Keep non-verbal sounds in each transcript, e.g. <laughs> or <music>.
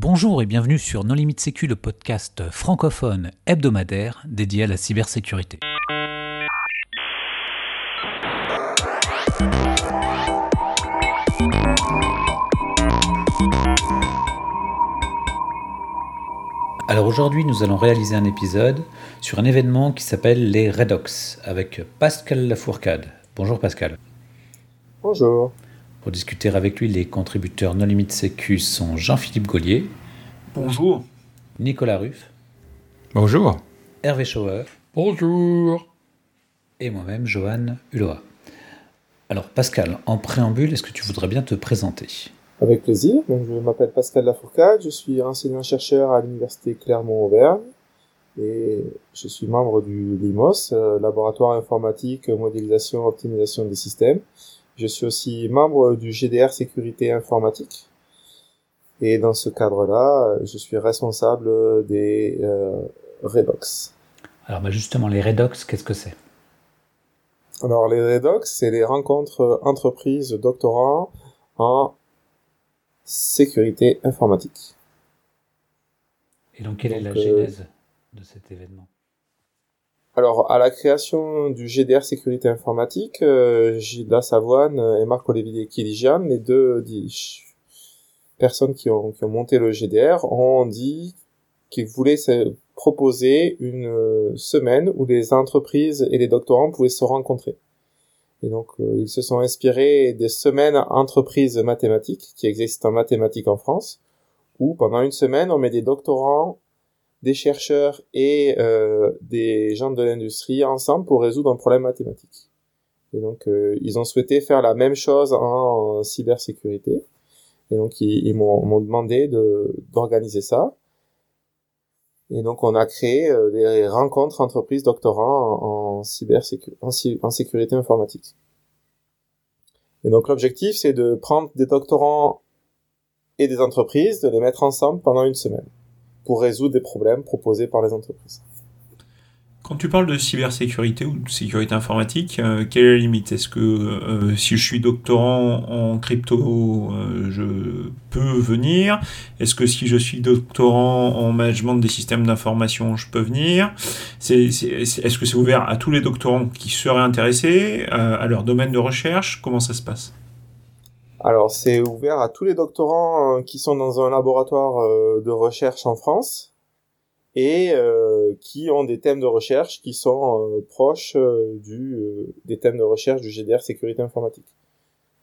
Bonjour et bienvenue sur Non Limite Sécu, le podcast francophone hebdomadaire dédié à la cybersécurité. Alors aujourd'hui, nous allons réaliser un épisode sur un événement qui s'appelle les Redox avec Pascal Lafourcade. Bonjour Pascal. Bonjour. Pour discuter avec lui, les contributeurs Non Limite Sécu sont Jean-Philippe Gaulier. Bonjour. Nicolas Ruff. Bonjour. Hervé Schauer. Bonjour. Et moi-même, Johan Hulot. Alors Pascal, en préambule, est-ce que tu voudrais bien te présenter? Avec plaisir. Donc, je m'appelle Pascal Lafourcade, je suis enseignant-chercheur à l'Université Clermont-Auvergne et je suis membre du LIMOS, euh, Laboratoire Informatique, Modélisation, Optimisation des Systèmes. Je suis aussi membre du GDR Sécurité Informatique. Et dans ce cadre-là, je suis responsable des euh, Redox. Alors bah justement, les Redox, qu'est-ce que c'est? Alors les Redox, c'est les rencontres entreprises doctorants en sécurité informatique. Et donc quelle est la euh, genèse de cet événement? Alors, à la création du GDR Sécurité Informatique, euh, Gilda Savoine et Marc-Olivier Kiligian, les deux personnes qui ont, qui ont monté le GDR, ont dit qu'ils voulaient se proposer une semaine où les entreprises et les doctorants pouvaient se rencontrer. Et donc, euh, ils se sont inspirés des semaines entreprises mathématiques qui existent en mathématiques en France, où pendant une semaine, on met des doctorants des chercheurs et euh, des gens de l'industrie ensemble pour résoudre un problème mathématique. Et donc, euh, ils ont souhaité faire la même chose en, cybersécurité. Et donc, ils, ils m'ont demandé de d'organiser ça. Et donc, on a créé euh, des rencontres entreprises doctorants en, en cybersécu- en, en sécurité informatique. Et donc, l'objectif, c'est de prendre des doctorants et des entreprises, de les mettre ensemble pendant une semaine résoudre des problèmes proposés par les entreprises. Quand tu parles de cybersécurité ou de sécurité informatique, euh, quelle est la limite? Est-ce que euh, si je suis doctorant en crypto, euh, je peux venir? Est-ce que si je suis doctorant en management des systèmes d'information, je peux venir? Est-ce que c'est ouvert à tous les doctorants qui seraient intéressés, à leur domaine de recherche? Comment ça se passe? Alors, c'est ouvert à tous les doctorants euh, qui sont dans un laboratoire euh, de recherche en France et euh, qui ont des thèmes de recherche qui sont proches du, des thèmes de recherche du GDR sécurité informatique.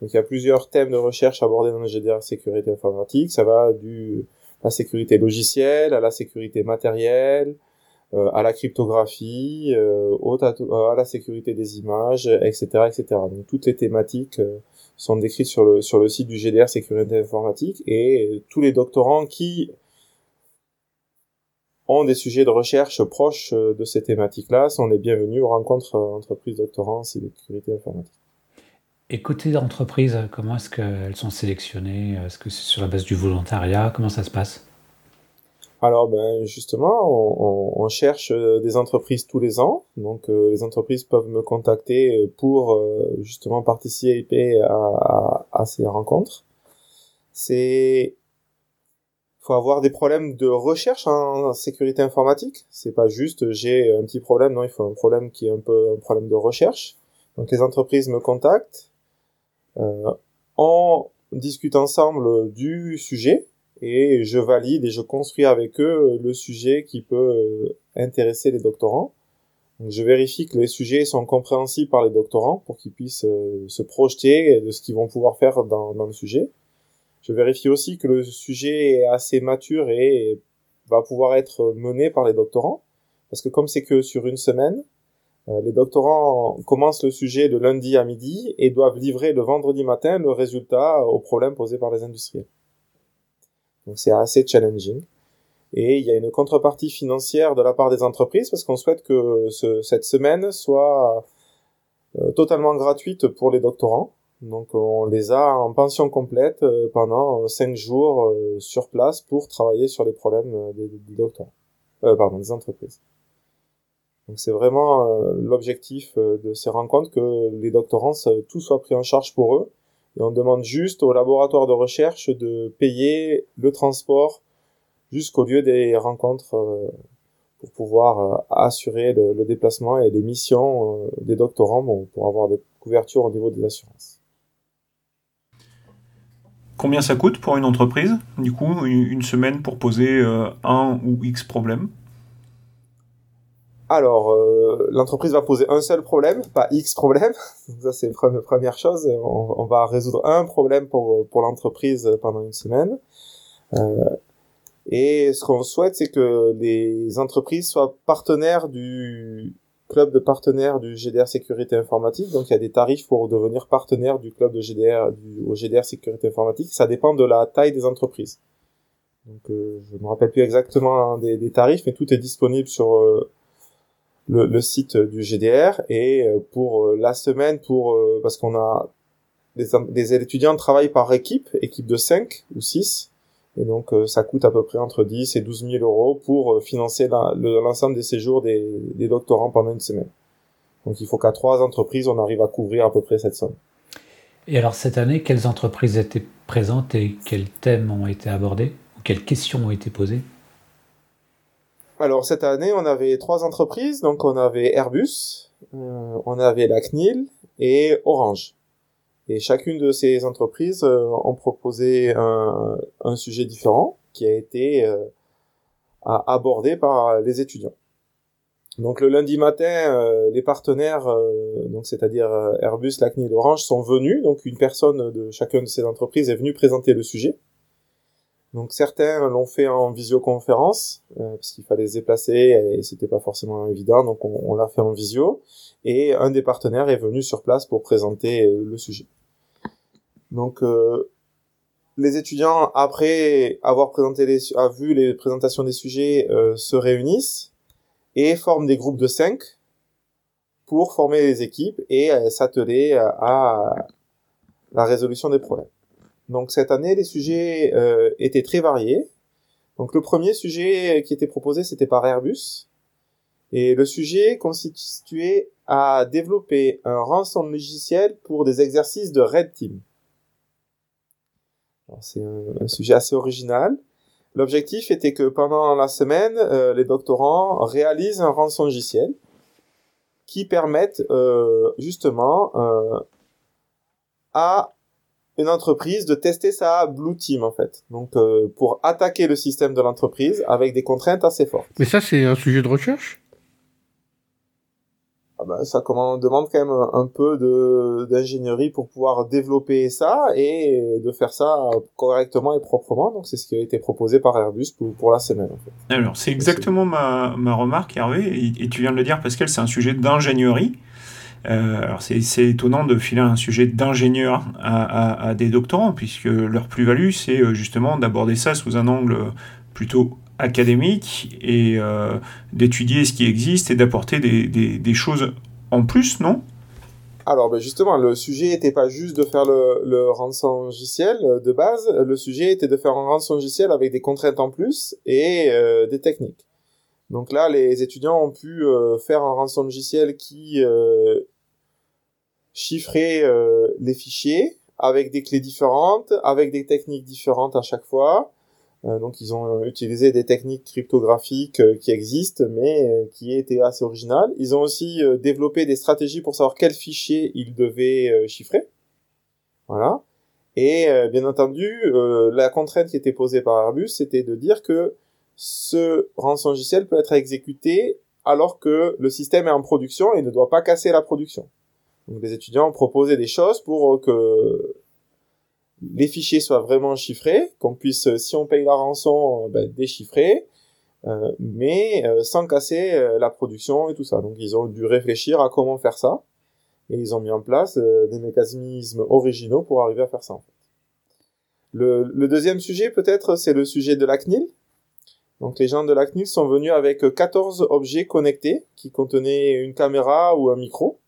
Donc, il y a plusieurs thèmes de recherche abordés dans le GDR sécurité informatique. Ça va du la sécurité logicielle à la sécurité matérielle, à la cryptographie, à la sécurité des images, etc., etc. Donc, toutes les thématiques sont décrites sur le, sur le site du GDR Sécurité Informatique et tous les doctorants qui ont des sujets de recherche proches euh, de ces thématiques-là sont les bienvenus aux rencontres euh, entreprises doctorants sécurité informatique. Et côté d'entreprise, comment est-ce qu'elles sont sélectionnées? Est-ce que c'est sur la base du volontariat? Comment ça se passe? Alors ben justement, on, cherche euh, des entreprises tous les ans, donc euh, les entreprises peuvent me contacter euh, pour euh, justement participer à, ces rencontres. C'est faut avoir des problèmes de recherche en sécurité informatique. C'est pas juste j'ai un petit problème, non, il faut un problème qui est un peu un problème de recherche. Donc les entreprises me contactent, on discute ensemble du sujet et je valide et je construis avec eux le sujet qui peut euh, intéresser les doctorants. Donc, je vérifie que les sujets sont compréhensibles par les doctorants pour qu'ils puissent euh, se projeter de ce qu'ils vont pouvoir faire dans, dans le sujet. Je vérifie aussi que le sujet est assez mature et va pouvoir être mené par les doctorants. Parce que comme c'est que sur une semaine, euh, les doctorants commencent le sujet de lundi à midi et doivent livrer le vendredi matin le résultat aux problèmes posés par les industriels. Donc c'est assez challenging. Et il y a une contrepartie financière de la part des entreprises parce qu'on souhaite que ce- cette semaine soit euh, totalement gratuite pour les doctorants. Donc on les a en pension complète euh, pendant cinq jours euh, sur place pour travailler sur les problèmes des, des doctorants, pardon, des entreprises. Donc c'est vraiment l'objectif de ces rencontres que les doctorants, tout soit pris en charge pour eux. Et on demande juste au laboratoire de recherche de payer le transport jusqu'au lieu des rencontres pour pouvoir assurer le, déplacement et les missions des doctorants pour avoir des couvertures au niveau des assurances. Combien ça coûte pour une entreprise Du coup, une semaine pour poser un ou X problème alors, euh, l'entreprise va poser un seul problème, pas X problèmes. <laughs> ça, c'est la première chose. On, va résoudre un problème pour, pour l'entreprise pendant une semaine. Euh, et ce qu'on souhaite, c'est que les entreprises soient partenaires du club de partenaires du GDR Sécurité Informatique. Donc, il y a des tarifs pour devenir partenaire du club de GDR, du, au GDR Sécurité Informatique. Ça dépend de la taille des entreprises. Donc, euh, je me rappelle plus exactement des, des, tarifs, mais tout est disponible sur euh, le, le, site du GDR et euh, pour euh, la semaine pour euh, parce qu'on a des, des, étudiants travaillent par équipe équipe de 5 ou 6 et donc ça coûte à peu près entre 10 et 12 000 euros pour financer l'ensemble des séjours des, des, doctorants pendant une semaine. Donc il faut qu'à trois entreprises on arrive à couvrir à peu près cette somme. Et alors cette année quelles entreprises étaient présentes et quels thèmes ont été abordés ou quelles questions ont été posées? Alors cette année, on avait trois entreprises, donc on avait Airbus, euh, on avait la CNIL et Orange. Et chacune de ces entreprises euh, ont proposé un, sujet différent qui a été euh, abordé par les étudiants. Donc le lundi matin, les partenaires, donc c'est-à-dire Airbus, la CNIL, Orange, sont venus. Donc une personne de chacune de ces entreprises est venue présenter le sujet. Donc certains l'ont fait en visioconférence euh, parce qu'il fallait se déplacer et c'était pas forcément évident, donc on, l'a fait en visio. Et un des partenaires est venu sur place pour présenter euh, le sujet. Donc euh, les étudiants après avoir présenté les, a vu les présentations des sujets se réunissent et forment des groupes de cinq pour former les équipes et s'atteler à la résolution des problèmes. Donc cette année, les sujets euh, étaient très variés. Donc le premier sujet qui était proposé, c'était par Airbus. Et le sujet consistait à développer un rançon logiciel pour des exercices de Red Team. C'est un, sujet assez original. L'objectif était que pendant la semaine, euh, les doctorants réalisent un rançon logiciel qui permette euh, justement à une entreprise de tester sa Blue Team en fait. Donc euh, pour attaquer le système de l'entreprise avec des contraintes assez fortes. Mais ça c'est un sujet de recherche? Ah ben, ça demande quand même un peu de d'ingénierie pour pouvoir développer ça et de faire ça correctement et proprement. Donc c'est ce qui a été proposé par Airbus pour, pour la semaine. En fait. Alors c'est exactement ma, ma remarque Hervé et, et tu viens de le dire Pascal, c'est un sujet d'ingénierie. Euh, alors c'est étonnant de filer un sujet d'ingénieur à, des doctorants, puisque leur plus-value, c'est euh, justement d'aborder ça sous un angle plutôt académique et euh, d'étudier ce qui existe et d'apporter des, choses en plus, non? Alors ben justement, le sujet n'était pas juste de faire le, le rançon logiciel de base, le sujet était de faire un rançon logiciel avec des contraintes en plus et des techniques. Donc là, les étudiants ont pu faire un rançon logiciel qui chiffrer euh, les fichiers avec des clés différentes, avec des techniques différentes à chaque fois. Euh, donc ils ont utilisé des techniques cryptographiques euh, qui existent, mais qui étaient assez originales. Ils ont aussi développé des stratégies pour savoir quels fichiers ils devaient chiffrer. Voilà. Et bien entendu, la contrainte qui était posée par Airbus, c'était de dire que ce rançon logiciel peut être exécuté alors que le système est en production et ne doit pas casser la production. Donc les étudiants ont proposé des choses pour que les fichiers soient vraiment chiffrés, qu'on puisse, si on paye la rançon, ben, déchiffrer, euh, mais euh, sans casser euh, la production et tout ça. Donc ils ont dû réfléchir à comment faire ça, et ils ont mis en place des mécanismes originaux pour arriver à faire ça. Le, le deuxième sujet peut-être, c'est le sujet de la CNIL. Donc les gens de la CNIL sont venus avec 14 objets connectés qui contenaient une caméra ou un micro.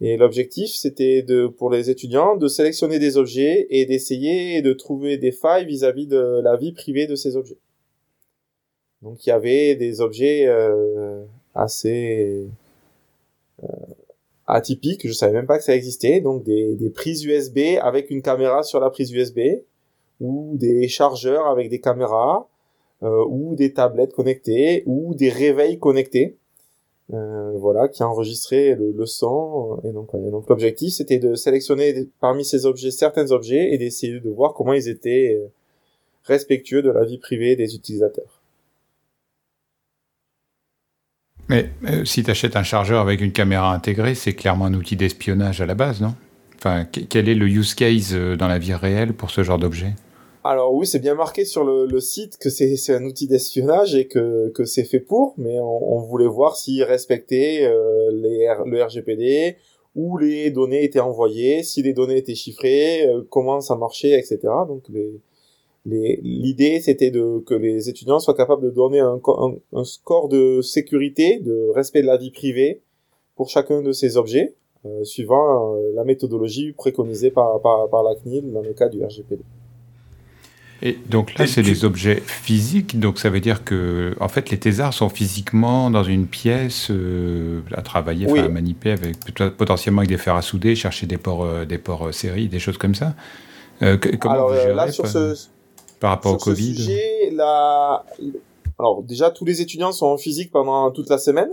Et l'objectif, c'était de, pour les étudiants, de sélectionner des objets et d'essayer de trouver des failles vis-à-vis de la vie privée de ces objets. Donc il y avait des objets euh, assez euh, atypiques, je savais même pas que ça existait, donc des, des prises USB avec une caméra sur la prise USB, ou des chargeurs avec des caméras, ou des tablettes connectées ou des réveils connectés. Voilà, qui enregistraient le, le son. Et donc, donc l'objectif, c'était de sélectionner parmi ces objets certains objets et d'essayer de voir comment ils étaient respectueux de la vie privée des utilisateurs. Mais euh, si tu achètes un chargeur avec une caméra intégrée, c'est clairement un outil d'espionnage à la base, non? Enfin, quel est le use case euh, dans la vie réelle pour ce genre d'objet? Alors oui, c'est bien marqué sur le, site que c'est un outil d'espionnage et que, c'est fait pour, mais on, voulait voir s'il respectait euh, le RGPD, où les données étaient envoyées, si les données étaient chiffrées, comment ça marchait, etc. Donc l'idée c'était que les étudiants soient capables de donner un, score de sécurité, de respect de la vie privée pour chacun de ces objets, euh, suivant euh, la méthodologie préconisée par, la CNIL dans le cas du RGPD. Et donc là, c'est des objets physiques, donc ça veut dire que, en fait, les thésards sont physiquement dans une pièce euh, à travailler, à manipuler, avec, potentiellement avec des fers à souder, chercher des ports, des ports séries, des choses comme ça. comment Alors là, sur ce, par rapport au Covid? sujet, Alors déjà, tous les étudiants sont en physique pendant toute la semaine.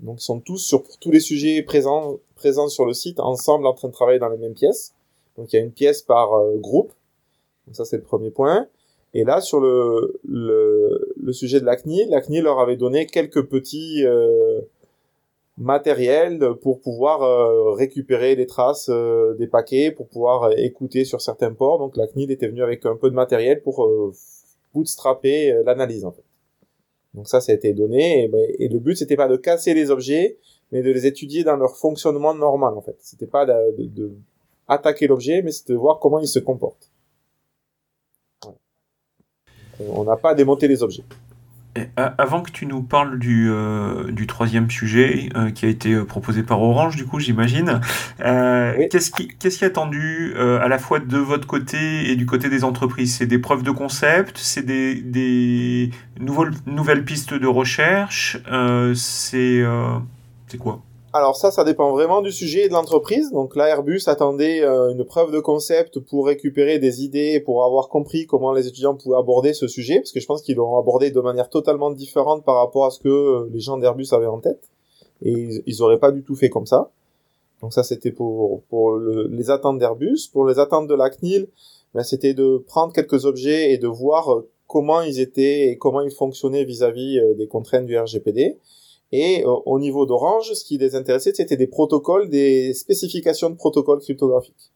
Donc ils sont tous sur tous les sujets présents, présents sur le site, ensemble en train de travailler dans les mêmes pièces. Donc il y a une pièce par euh, groupe. Donc ça c'est le premier point. Et là sur le, le, le sujet de la CNIL, la CNIL leur avait donné quelques petits euh, matériel pour pouvoir euh, récupérer les traces euh, des paquets, pour pouvoir euh, écouter sur certains ports. Donc la CNIL était venue avec un peu de matériel pour bootstrapper l'analyse en fait. Donc ça, ça a été donné et, ben, et le but c'était pas de casser les objets, mais de les étudier dans leur fonctionnement normal en fait. C'était pas de, de, attaquer l'objet, mais c'était de voir comment il se comporte. On n'a pas démonté les objets. Avant que tu nous parles du, euh, du troisième sujet euh, qui a été euh, proposé par Orange, du coup, j'imagine, qu'est-ce qui, qu'est-ce qui est attendu à la fois de votre côté et du côté des entreprises? C'est des preuves de concept, c'est des, des nouvelles, nouvelles pistes de recherche, c'est, c'est quoi? Alors ça, ça dépend vraiment du sujet et de l'entreprise. Donc là, Airbus attendait euh, une preuve de concept pour récupérer des idées, pour avoir compris comment les étudiants pouvaient aborder ce sujet, parce que je pense qu'ils l'ont abordé de manière totalement différente par rapport à ce que euh, les gens d'Airbus avaient en tête. Et ils, ils auraient pas du tout fait comme ça. Donc ça, c'était pour, pour les attentes d'Airbus. Pour les attentes de la CNIL, ben, c'était de prendre quelques objets et de voir euh, comment ils étaient et comment ils fonctionnaient vis-à-vis -vis des contraintes du RGPD et euh, au niveau d'Orange, ce qui les intéressait, c'était des protocoles, des spécifications de protocoles cryptographiques.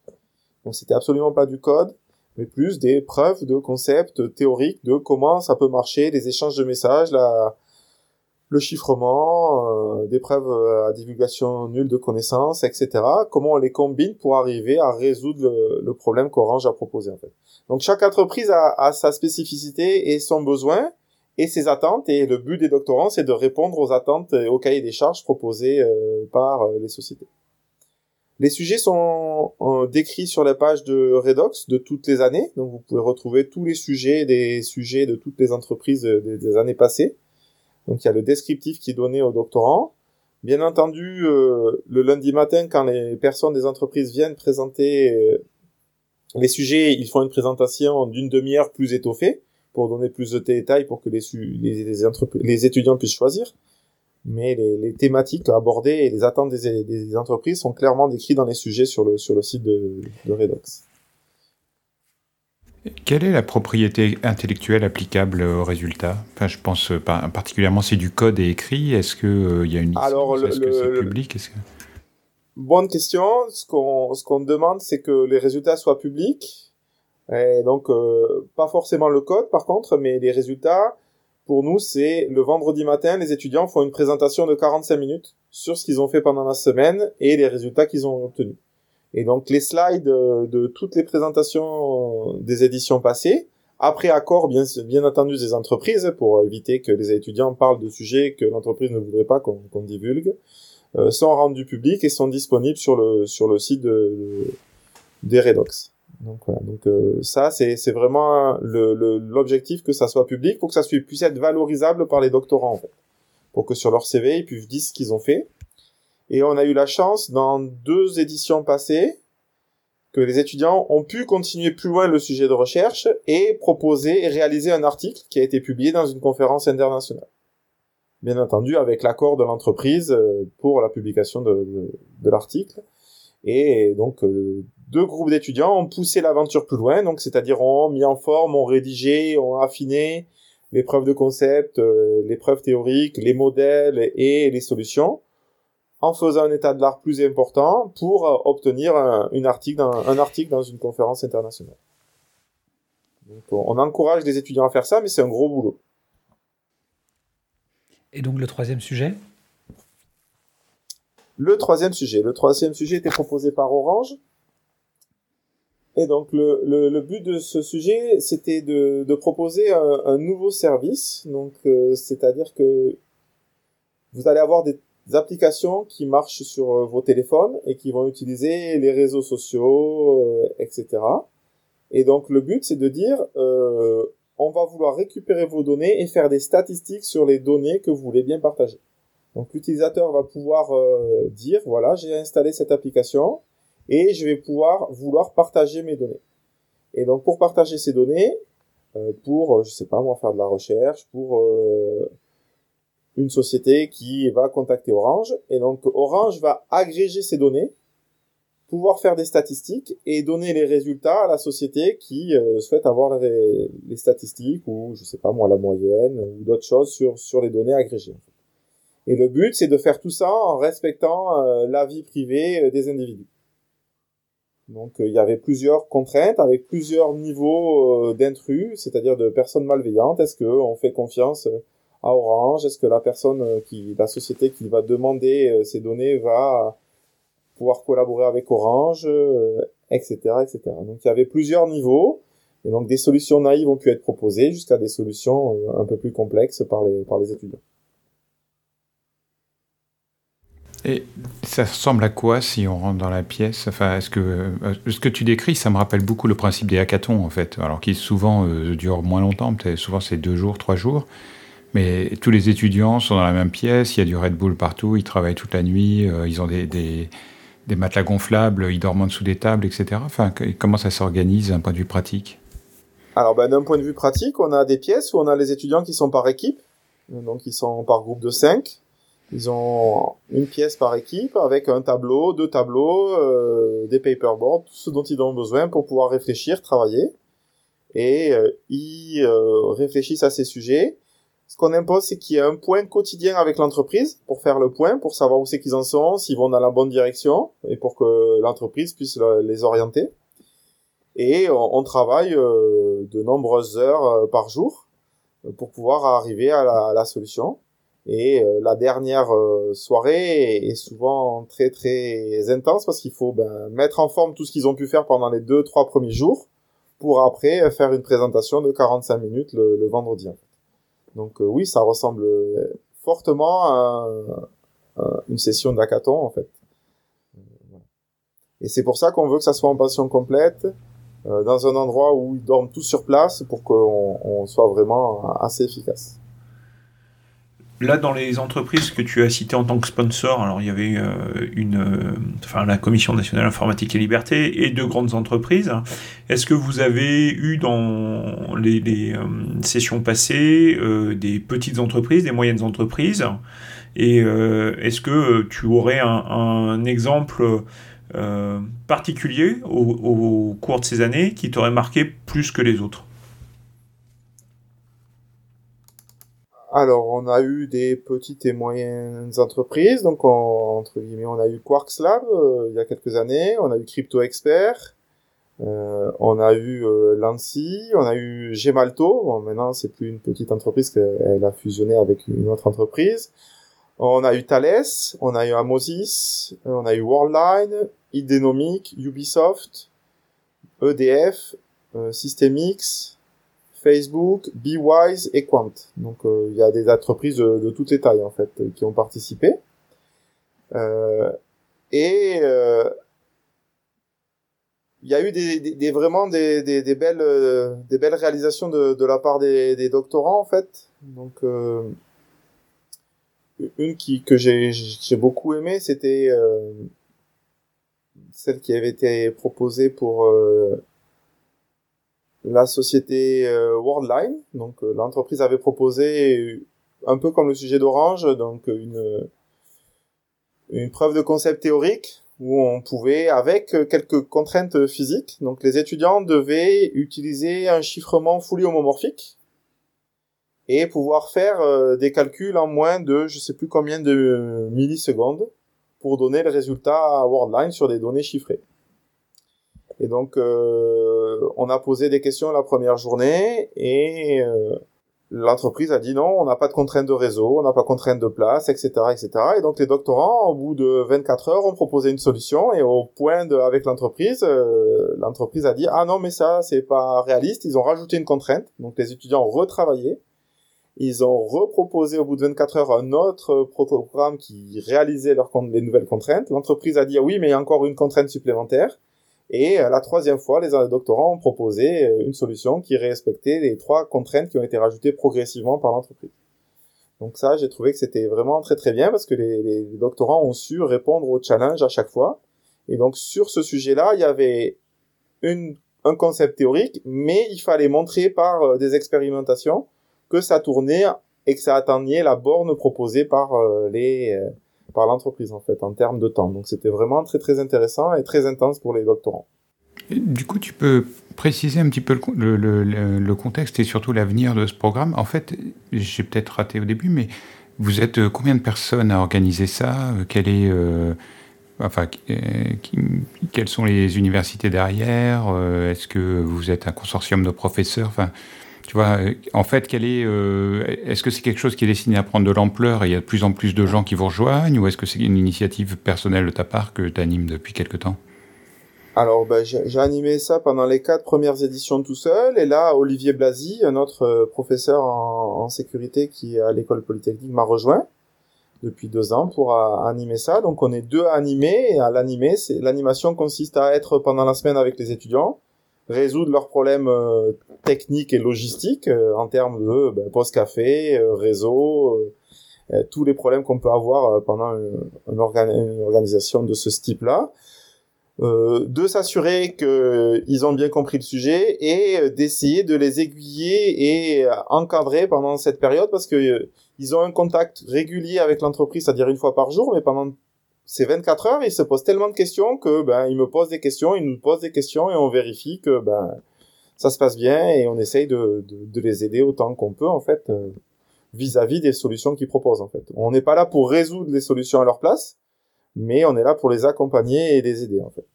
Donc c'était absolument pas du code, mais plus des preuves de concepts théoriques de comment ça peut marcher, les échanges de messages, la, le chiffrement, euh, des preuves à divulgation nulle de connaissances, etc. Comment on les combine pour arriver à résoudre le, problème qu'Orange a proposé en fait. Donc chaque entreprise a, a sa spécificité et son besoin et ses attentes. Et le but des doctorants, c'est de répondre aux attentes et aux cahiers des charges proposés euh, par euh, les sociétés. Les sujets sont euh, décrits sur la page de Redox de toutes les années. Donc vous pouvez retrouver tous les sujets des sujets de toutes les entreprises des, années passées. Donc il y a le descriptif qui est donné aux doctorants. Bien entendu, le lundi matin, quand les personnes des entreprises viennent présenter les sujets, ils font une présentation d'une demi-heure plus étoffée pour donner plus de détails pour que les, les, les, étudiants puissent choisir. Mais les, les, thématiques abordées et les attentes des, des, entreprises sont clairement décrites dans les sujets sur le, sur le site de, de Redox. Quelle est la propriété intellectuelle applicable aux résultats enfin, Je pense particulièrement c'est du code et écrit. Est-ce qu'il euh, y a une licence? Est-ce que c'est public? Que... Bonne question. Ce qu'on ce qu'on demande, c'est que les résultats soient publics et donc, euh, pas forcément le code par contre, mais les résultats, pour nous, c'est le vendredi matin, les étudiants font une présentation de 45 minutes sur ce qu'ils ont fait pendant la semaine et les résultats qu'ils ont obtenus. Et donc, les slides de toutes les présentations des éditions passées, après accord bien, entendu des entreprises, pour éviter que les étudiants parlent de sujets que l'entreprise ne voudrait pas qu'on divulgue, euh, sont rendus publics et sont disponibles sur le, sur le site de, des Redox. Donc voilà. Donc euh, ça, c'est vraiment l'objectif que ça soit public pour que ça puisse être valorisable par les doctorants en fait, pour que sur leur CV ils puissent dire ce qu'ils ont fait. Et on a eu la chance dans deux éditions passées que les étudiants ont pu continuer plus loin le sujet de recherche et proposer et réaliser un article qui a été publié dans une conférence internationale. Bien entendu, avec l'accord de l'entreprise euh, pour la publication de, de, l'article. Et donc, euh, deux groupes d'étudiants ont poussé l'aventure plus loin, donc c'est-à-dire ont mis en forme, ont rédigé, ont affiné les preuves de concept, euh, les preuves théoriques, les modèles et les solutions en faisant un état de l'art plus important pour euh, obtenir un, article dans, une conférence internationale. On encourage les étudiants à faire ça, mais c'est un gros boulot. Et donc le troisième sujet? Le troisième sujet. Le troisième sujet était proposé par Orange. Et donc le, le, but de ce sujet, c'était de, de proposer un, nouveau service. Donc euh, c'est-à-dire que vous allez avoir des applications qui marchent sur euh, vos téléphones et qui vont utiliser les réseaux sociaux, euh, etc. Et donc le but c'est de dire on va vouloir récupérer vos données et faire des statistiques sur les données que vous voulez bien partager. Donc l'utilisateur va pouvoir euh, dire voilà j'ai installé cette application et je vais pouvoir vouloir partager mes données. Et donc pour partager ces données, pour je sais pas moi faire de la recherche, pour une société qui va contacter Orange et donc Orange va agréger ces données, pouvoir faire des statistiques et donner les résultats à la société qui euh, souhaite avoir les, statistiques ou je sais pas moi la moyenne ou d'autres choses sur sur les données agrégées. Et le but c'est de faire tout ça en respectant euh, la vie privée euh, des individus. Donc il y avait plusieurs contraintes avec plusieurs niveaux d'intrus, c'est-à-dire de personnes malveillantes. Est-ce que on fait confiance à Orange? Est-ce que la personne euh, qui, la société qui va demander euh, ces données va pouvoir collaborer avec Orange, etc., euh, etc. Donc il y avait plusieurs niveaux. Et donc des solutions naïves ont pu être proposées jusqu'à des solutions un peu plus complexes par les, par les étudiants. Et ça ressemble à quoi si on rentre dans la pièce? Enfin, est-ce que ce que tu décris, ça me rappelle beaucoup le principe des hackathons en fait, alors qui souvent durent moins longtemps, peut-être souvent c'est deux jours, trois jours. Mais tous les étudiants sont dans la même pièce, il y a du Red Bull partout, ils travaillent toute la nuit, euh, ils ont des, des, matelas gonflables, ils dorment en dessous des tables, etc. Enfin, comment ça s'organise d'un point de vue pratique? Alors, ben, d'un point de vue pratique, on a des pièces où on a les étudiants qui sont par équipe, donc ils sont par groupe de 5. Ils ont une pièce par équipe avec un tableau, deux tableaux, euh, des paperboards, tout ce dont ils ont besoin pour pouvoir réfléchir, travailler. Et euh, ils euh, réfléchissent à ces sujets ce qu'on impose, c'est qu'il y ait un point quotidien avec l'entreprise pour faire le point, pour savoir où c'est qu'ils en sont, s'ils vont dans la bonne direction, et pour que l'entreprise puisse les orienter. Et on, travaille euh, de nombreuses heures euh, par jour pour pouvoir arriver à la, solution. Et la dernière soirée est souvent très très intense parce qu'il faut ben, mettre en forme tout ce qu'ils ont pu faire pendant les deux trois premiers jours pour après faire une présentation de 45 minutes le, le vendredi. Donc euh, oui, ça ressemble euh, fortement à, une session d'hackathon en fait. Et c'est pour ça qu'on veut que ça soit en passion complète, euh, dans un endroit où ils dorment tous sur place pour qu'on soit vraiment assez efficace. Là, dans les entreprises que tu as citées en tant que sponsor, alors il y avait euh, euh, la Commission nationale informatique et liberté et deux grandes entreprises. Est-ce que vous avez eu dans les, euh, sessions passées des petites entreprises, des moyennes entreprises? Et est-ce que tu aurais un, exemple particulier au cours de ces années qui t'aurait marqué plus que les autres? Alors, on a eu des petites et moyennes entreprises. Donc, entre guillemets, on a eu Quarks Lab euh, il y a quelques années. On a eu Crypto Expert. Euh, on a eu euh, Lancy. On a eu Gemalto. Bon, maintenant, c'est plus une petite entreprise qu'elle a fusionné avec une autre entreprise. On a eu Thales. On a eu Amosis. On a eu Worldline, Idenomic, Ubisoft, EDF, Systemix, Facebook, BeWise et Quant. Donc euh, il y a des entreprises de, toutes les tailles en fait qui ont participé. Euh, et euh, il y a eu des, vraiment des, belles des belles réalisations de, la part des, doctorants en fait. Donc une qui que j'ai j'ai beaucoup aimé c'était celle qui avait été proposée pour la société Worldline. Donc l'entreprise avait proposé un peu comme le sujet d'Orange, donc une une preuve de concept théorique où on pouvait, avec quelques contraintes physiques, donc les étudiants devaient utiliser un chiffrement fully homomorphique et pouvoir faire euh, des calculs en moins de je sais plus combien de millisecondes pour donner le résultat à Worldline sur des données chiffrées. Et donc euh, on a posé des questions la première journée et euh, l'entreprise a dit non, on n'a pas de contrainte de réseau, on n'a pas de contrainte de place, etc., etc. Et donc les doctorants, au bout de 24 heures, ont proposé une solution et au point de, avec l'entreprise, euh, l'entreprise a dit ah non mais ça c'est pas réaliste. Ils ont rajouté une contrainte, donc les étudiants ont retravaillé. Ils ont reproposé au bout de 24 heures un autre programme qui réalisait leurs les nouvelles contraintes. L'entreprise a dit ah oui mais il y a encore une contrainte supplémentaire. Et euh, la troisième fois, les doctorants ont proposé euh, une solution qui respectait les trois contraintes qui ont été rajoutées progressivement par l'entreprise. Donc ça, j'ai trouvé que c'était vraiment très très bien parce que les, les, doctorants ont su répondre au challenge à chaque fois. Et donc sur ce sujet-là, il y avait une, un concept théorique, mais il fallait montrer par euh, des expérimentations que ça tournait et que ça atteignait la borne proposée par les par l'entreprise en fait en termes de temps. Donc c'était vraiment très très intéressant et très intense pour les doctorants. du coup, tu peux préciser un petit peu le, contexte et surtout l'avenir de ce programme. En fait, j'ai peut-être raté au début, mais vous êtes euh, combien de personnes à organiser ça? Euh, Quelle est, euh, enfin, quelles sont les universités derrière? Est-ce que vous êtes un consortium de professeurs? Tu vois, euh, en fait, quel est, euh, est-ce que c'est quelque chose qui est destiné à prendre de l'ampleur et il y a de plus en plus de gens qui vous rejoignent, ou est-ce que c'est une initiative personnelle de ta part que tu animes depuis quelque temps? Alors, ben, j'ai animé ça pendant les quatre premières éditions tout seul, et là, Olivier Blasi, un autre euh, professeur en, sécurité qui est à l'école polytechnique, m'a rejoint depuis deux ans pour animer ça. Donc, on est deux à animer, et à l'animer, c'est l'animation consiste à être pendant la semaine avec les étudiants, résoudre leurs problèmes euh, techniques et logistiques euh, en termes de ben, post café, euh, réseau, tous les problèmes qu'on peut avoir pendant une, une, organisation de ce type-là. de s'assurer qu'ils ont bien compris le sujet et d'essayer de les aiguiller et encadrer pendant cette période parce que ils ont un contact régulier avec l'entreprise, c'est-à-dire une fois par jour, mais pendant ces 24 heures, il se pose tellement de questions que ben il me pose des questions, il nous pose des questions et on vérifie que ben ça se passe bien et on essaye de, de, de les aider autant qu'on peut en fait euh, vis-à-vis des solutions qu'ils proposent en fait. On n'est pas là pour résoudre les solutions à leur place, mais on est là pour les accompagner et les aider en fait.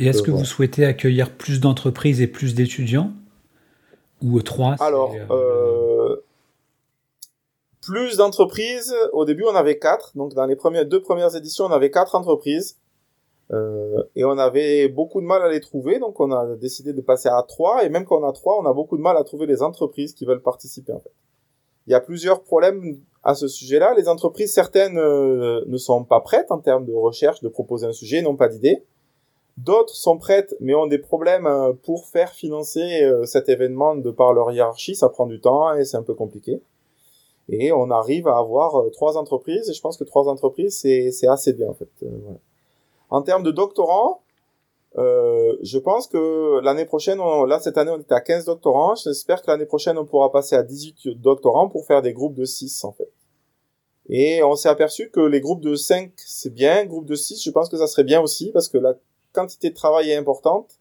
et est-ce que euh, vous souhaitez accueillir plus d'entreprises et plus d'étudiants? Ou trois Alors, euh, plus d'entreprises. Au début, on avait quatre. Donc, dans les deux premières éditions, on avait quatre entreprises. Euh, et on avait beaucoup de mal à les trouver, donc on a décidé de passer à trois. Et même quand on a trois, on a beaucoup de mal à trouver les entreprises qui veulent participer. En fait, il y a plusieurs problèmes à ce sujet-là. Les entreprises, certaines euh, ne sont pas prêtes en termes de recherche, de proposer un sujet, n'ont pas d'idée. D'autres sont prêtes, mais ont des problèmes euh, pour faire financer euh, cet événement de par leur hiérarchie. Ça prend du temps et c'est un peu compliqué et on arrive à avoir euh, trois entreprises. Et je pense que trois entreprises c'est c'est assez bien en fait. Euh, en termes de doctorants euh, je pense que l'année prochaine là cette année on était à 15 doctorants. J'espère que l'année prochaine on pourra passer à 18 doctorants pour faire des groupes de 6 en fait. Et on s'est aperçu que les groupes de 5 c'est bien. Groupes de 6 je pense que ça serait bien aussi parce que la quantité de travail est importante.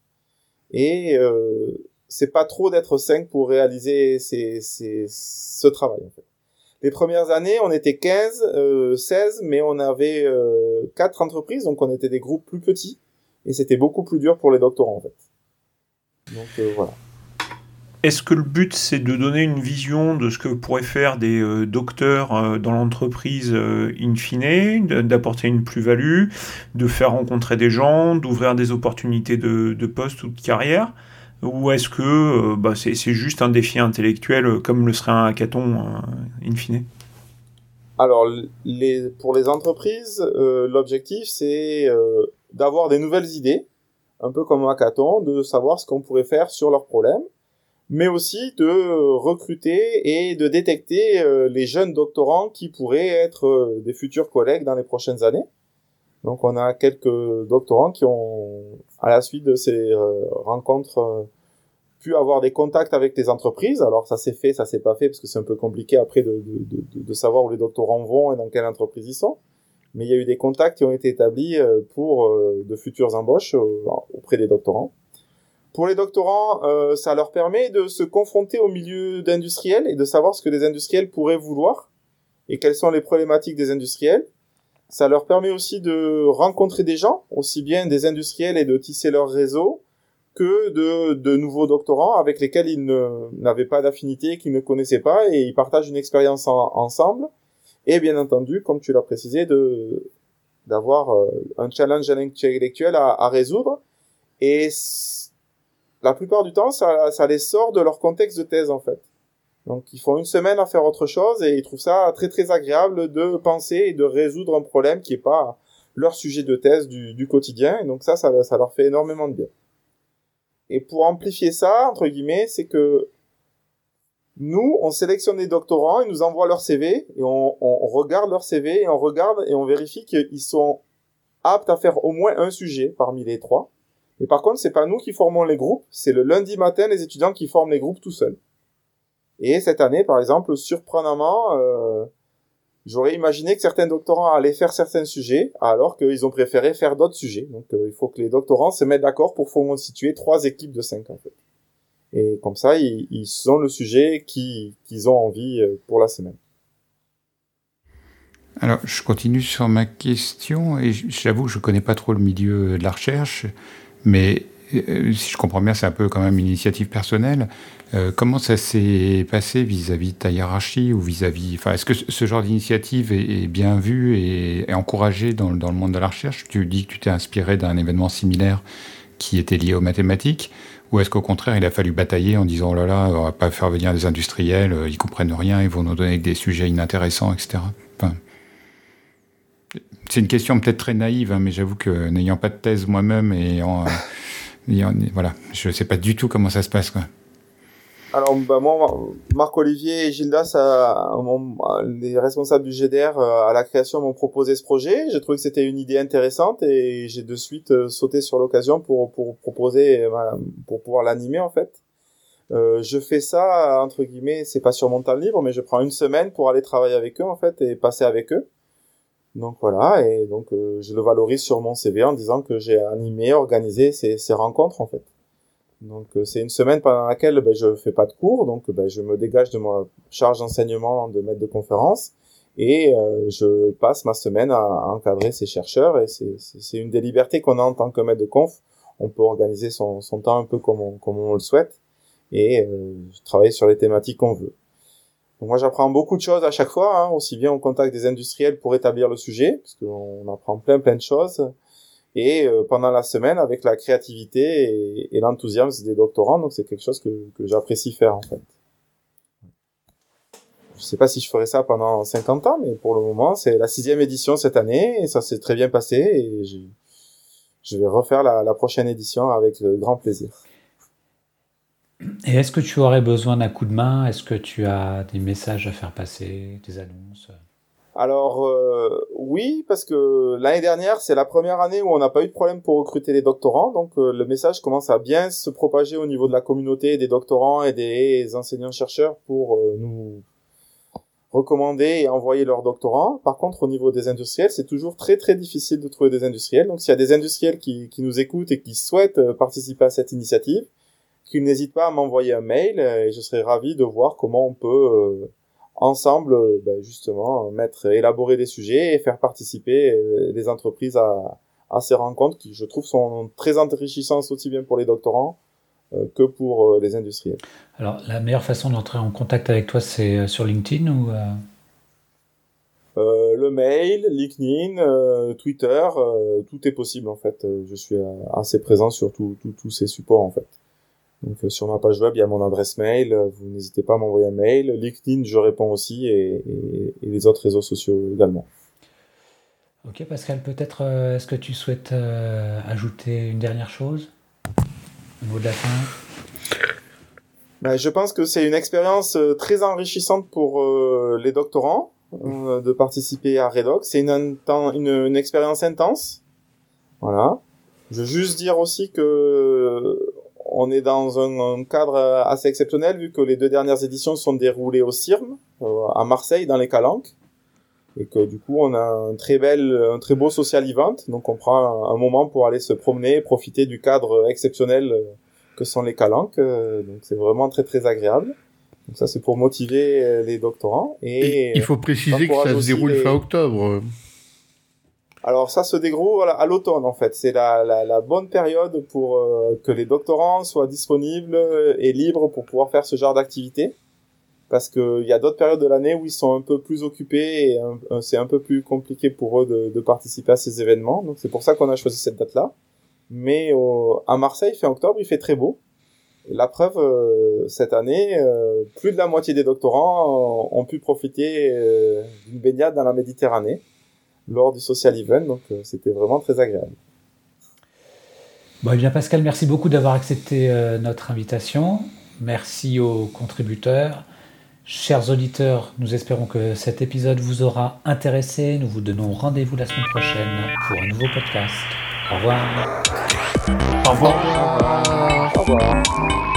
Et euh, c'est pas trop d'être 5 pour réaliser ces, ces, ce travail en fait les premières années, on était 15, euh, 16, mais on avait euh, 4 entreprises, donc on était des groupes plus petits, et c'était beaucoup plus dur pour les doctorants en fait. Donc euh, voilà. Est-ce que le but c'est de donner une vision de ce que pourraient faire des euh, docteurs euh, dans l'entreprise in fine, d'apporter une plus-value, de faire rencontrer des gens, d'ouvrir des opportunités de, de poste ou de carrière? Ou est-ce que euh, bah, c'est juste un défi intellectuel euh, comme le serait un hackathon euh, in fine? Alors, les, pour les entreprises, l'objectif c'est d'avoir des nouvelles idées, un peu comme un hackathon, de savoir ce qu'on pourrait faire sur leurs problèmes, mais aussi de recruter et de détecter les jeunes doctorants qui pourraient être des futurs collègues dans les prochaines années. Donc on a quelques doctorants qui ont, à la suite de ces rencontres, pu avoir des contacts avec des entreprises. Alors ça s'est fait, ça s'est pas fait parce que c'est un peu compliqué après de, de, de, de, savoir où les doctorants vont et dans quelle entreprise ils sont. Mais il y a eu des contacts qui ont été établis euh, pour euh, de futures embauches euh, auprès des doctorants. Pour les doctorants, ça leur permet de se confronter au milieu d'industriels et de savoir ce que les industriels pourraient vouloir et quelles sont les problématiques des industriels. Ça leur permet aussi de rencontrer des gens, aussi bien des industriels et de tisser leur réseau, que de, de nouveaux doctorants avec lesquels ils n'avaient pas d'affinité, qu'ils ne connaissaient pas, et ils partagent une expérience ensemble. Et bien entendu, comme tu l'as précisé, de d'avoir euh, un challenge intellectuel à, à résoudre. Et la plupart du temps, ça, ça les sort de leur contexte de thèse en fait. Donc ils font une semaine à faire autre chose et ils trouvent ça très très agréable de penser et de résoudre un problème qui est pas leur sujet de thèse du, quotidien. Et donc ça, ça, leur fait énormément de bien. Et pour amplifier ça, entre guillemets, c'est que nous, on sélectionne des doctorants, ils nous envoient leur CV et on, on regarde leur CV et on regarde et on vérifie qu'ils sont aptes à faire au moins un sujet parmi les trois. Mais par contre, c'est pas nous qui formons les groupes, c'est le lundi matin les étudiants qui forment les groupes tout seuls. Et cette année, par exemple, surprenamment, euh, j'aurais imaginé que certains doctorants allaient faire certains sujets, alors qu'ils ont préféré faire d'autres sujets. Donc euh, il faut que les doctorants se mettent d'accord pour constituer trois équipes de cinq en fait. Et comme ça, ils, ils ont le sujet qu'ils ont envie euh, pour la semaine. Alors, je continue sur ma question, et j'avoue que je connais pas trop le milieu de la recherche, mais euh, si je comprends bien, c'est un peu quand même une initiative personnelle. Euh, comment ça s'est passé vis-à-vis de ta hiérarchie ou vis-à-vis, enfin, est-ce que ce genre d'initiative est, bien vu et, encouragé dans, dans, le monde de la recherche? Tu dis que tu t'es inspiré d'un événement similaire qui était lié aux mathématiques, ou est-ce qu'au contraire, il a fallu batailler en disant oh là là, on va pas faire venir des industriels, euh, ils comprennent rien, ils vont nous donner des sujets inintéressants, etc. C'est une question peut-être très naïve, hein, mais j'avoue que n'ayant pas de thèse moi-même et en <laughs> voilà, je sais pas du tout comment ça se passe. Quoi. Alors, bah, moi, Marc-Olivier et Gildas, les responsables du GDR euh, à la création, m'ont proposé ce projet. J'ai trouvé que c'était une idée intéressante et j'ai de suite euh, sauté sur l'occasion pour, pour proposer, euh, pour pouvoir l'animer en fait. Euh, je fais ça entre guillemets, c'est pas sur mon temps libre, mais je prends une semaine pour aller travailler avec eux en fait et passer avec eux. Donc voilà, et donc euh, je le valorise sur mon CV en disant que j'ai animé, organisé ces, ces, rencontres en fait. Donc euh, c'est une semaine pendant laquelle ben, je fais pas de cours, donc ben, je me dégage de ma charge d'enseignement de maître de conférence et euh, je passe ma semaine à, encadrer ces chercheurs et c'est une des libertés qu'on a en tant que maître de conf. On peut organiser son, son temps un peu comme comme on le souhaite et travailler sur les thématiques qu'on veut. Donc moi j'apprends beaucoup de choses à chaque fois, hein, aussi bien au contact des industriels pour établir le sujet, parce qu'on apprend plein plein de choses, et euh, pendant la semaine avec la créativité et, l'enthousiasme des doctorants, donc c'est quelque chose que, que j'apprécie faire en fait. Je sais pas si je ferai ça pendant 50 ans, mais pour le moment c'est la sixième édition cette année, et ça s'est très bien passé, et je vais refaire la, la prochaine édition avec grand plaisir. Et est-ce que tu aurais besoin d'un coup de main? Est-ce que tu as des messages à faire passer, des annonces? Alors euh, oui, parce que l'année dernière, c'est la première année où on n'a pas eu de problème pour recruter les doctorants, donc euh, le message commence à bien se propager au niveau de la communauté des doctorants et des enseignants-chercheurs pour euh, nous recommander et envoyer leurs doctorants. Par contre, au niveau des industriels, c'est toujours très très difficile de trouver des industriels. Donc s'il y a des industriels qui, qui nous écoutent et qui souhaitent participer à cette initiative, qu'il n'hésite pas à m'envoyer un mail euh, et je serai ravi de voir comment on peut euh, ensemble euh, ben, justement mettre élaborer des sujets et faire participer les entreprises à, à ces rencontres qui je trouve sont très enrichissantes aussi bien pour les doctorants que pour les industriels. Alors la meilleure façon d'entrer en contact avec toi c'est sur LinkedIn ou euh, le mail, LinkedIn, Twitter, tout est possible en fait. Je suis assez présent sur tous ces supports en fait. Donc euh, sur ma page web, il y a mon adresse mail. Euh, vous n'hésitez pas à m'envoyer un mail. LinkedIn, je réponds aussi, et, les autres réseaux sociaux également. Ok Pascal, peut-être euh, est-ce que tu souhaites ajouter une dernière chose? Au mot de la fin? Ben, Je pense que c'est une expérience très enrichissante pour les doctorants. de participer à Redox. C'est une, une, une expérience intense. Voilà. Je veux juste dire aussi que on est dans un, cadre assez exceptionnel vu que les deux dernières éditions sont déroulées au CIRM, à Marseille, dans les Calanques et que du coup on a un très bel, un très beau social event. Donc on prend un, moment pour aller se promener, profiter du cadre exceptionnel que sont les calanques. Donc c'est vraiment très très agréable. Donc ça c'est pour motiver les doctorants. Et, il faut préciser que ça se déroule fin octobre. Alors ça se déroule à l'automne en fait. C'est la, la, bonne période pour euh, que les doctorants soient disponibles et libres pour pouvoir faire ce genre d'activité parce qu'il y a d'autres périodes de l'année où ils sont un peu plus occupés et c'est un peu plus compliqué pour eux de, participer à ces événements. Donc c'est pour ça qu'on a choisi cette date-là. Mais à Marseille, fin octobre, il fait très beau. la preuve, euh, cette année, euh, plus de la moitié des doctorants ont, pu profiter d'une baignade dans la Méditerranée lors du social event. Donc c'était vraiment très agréable. Bon, eh bien Pascal, merci beaucoup d'avoir accepté notre invitation. Merci aux contributeurs. Chers auditeurs, nous espérons que cet épisode vous aura intéressé. Nous vous donnons rendez-vous la semaine prochaine pour un nouveau podcast. Au revoir. Au revoir. Au revoir. Au revoir.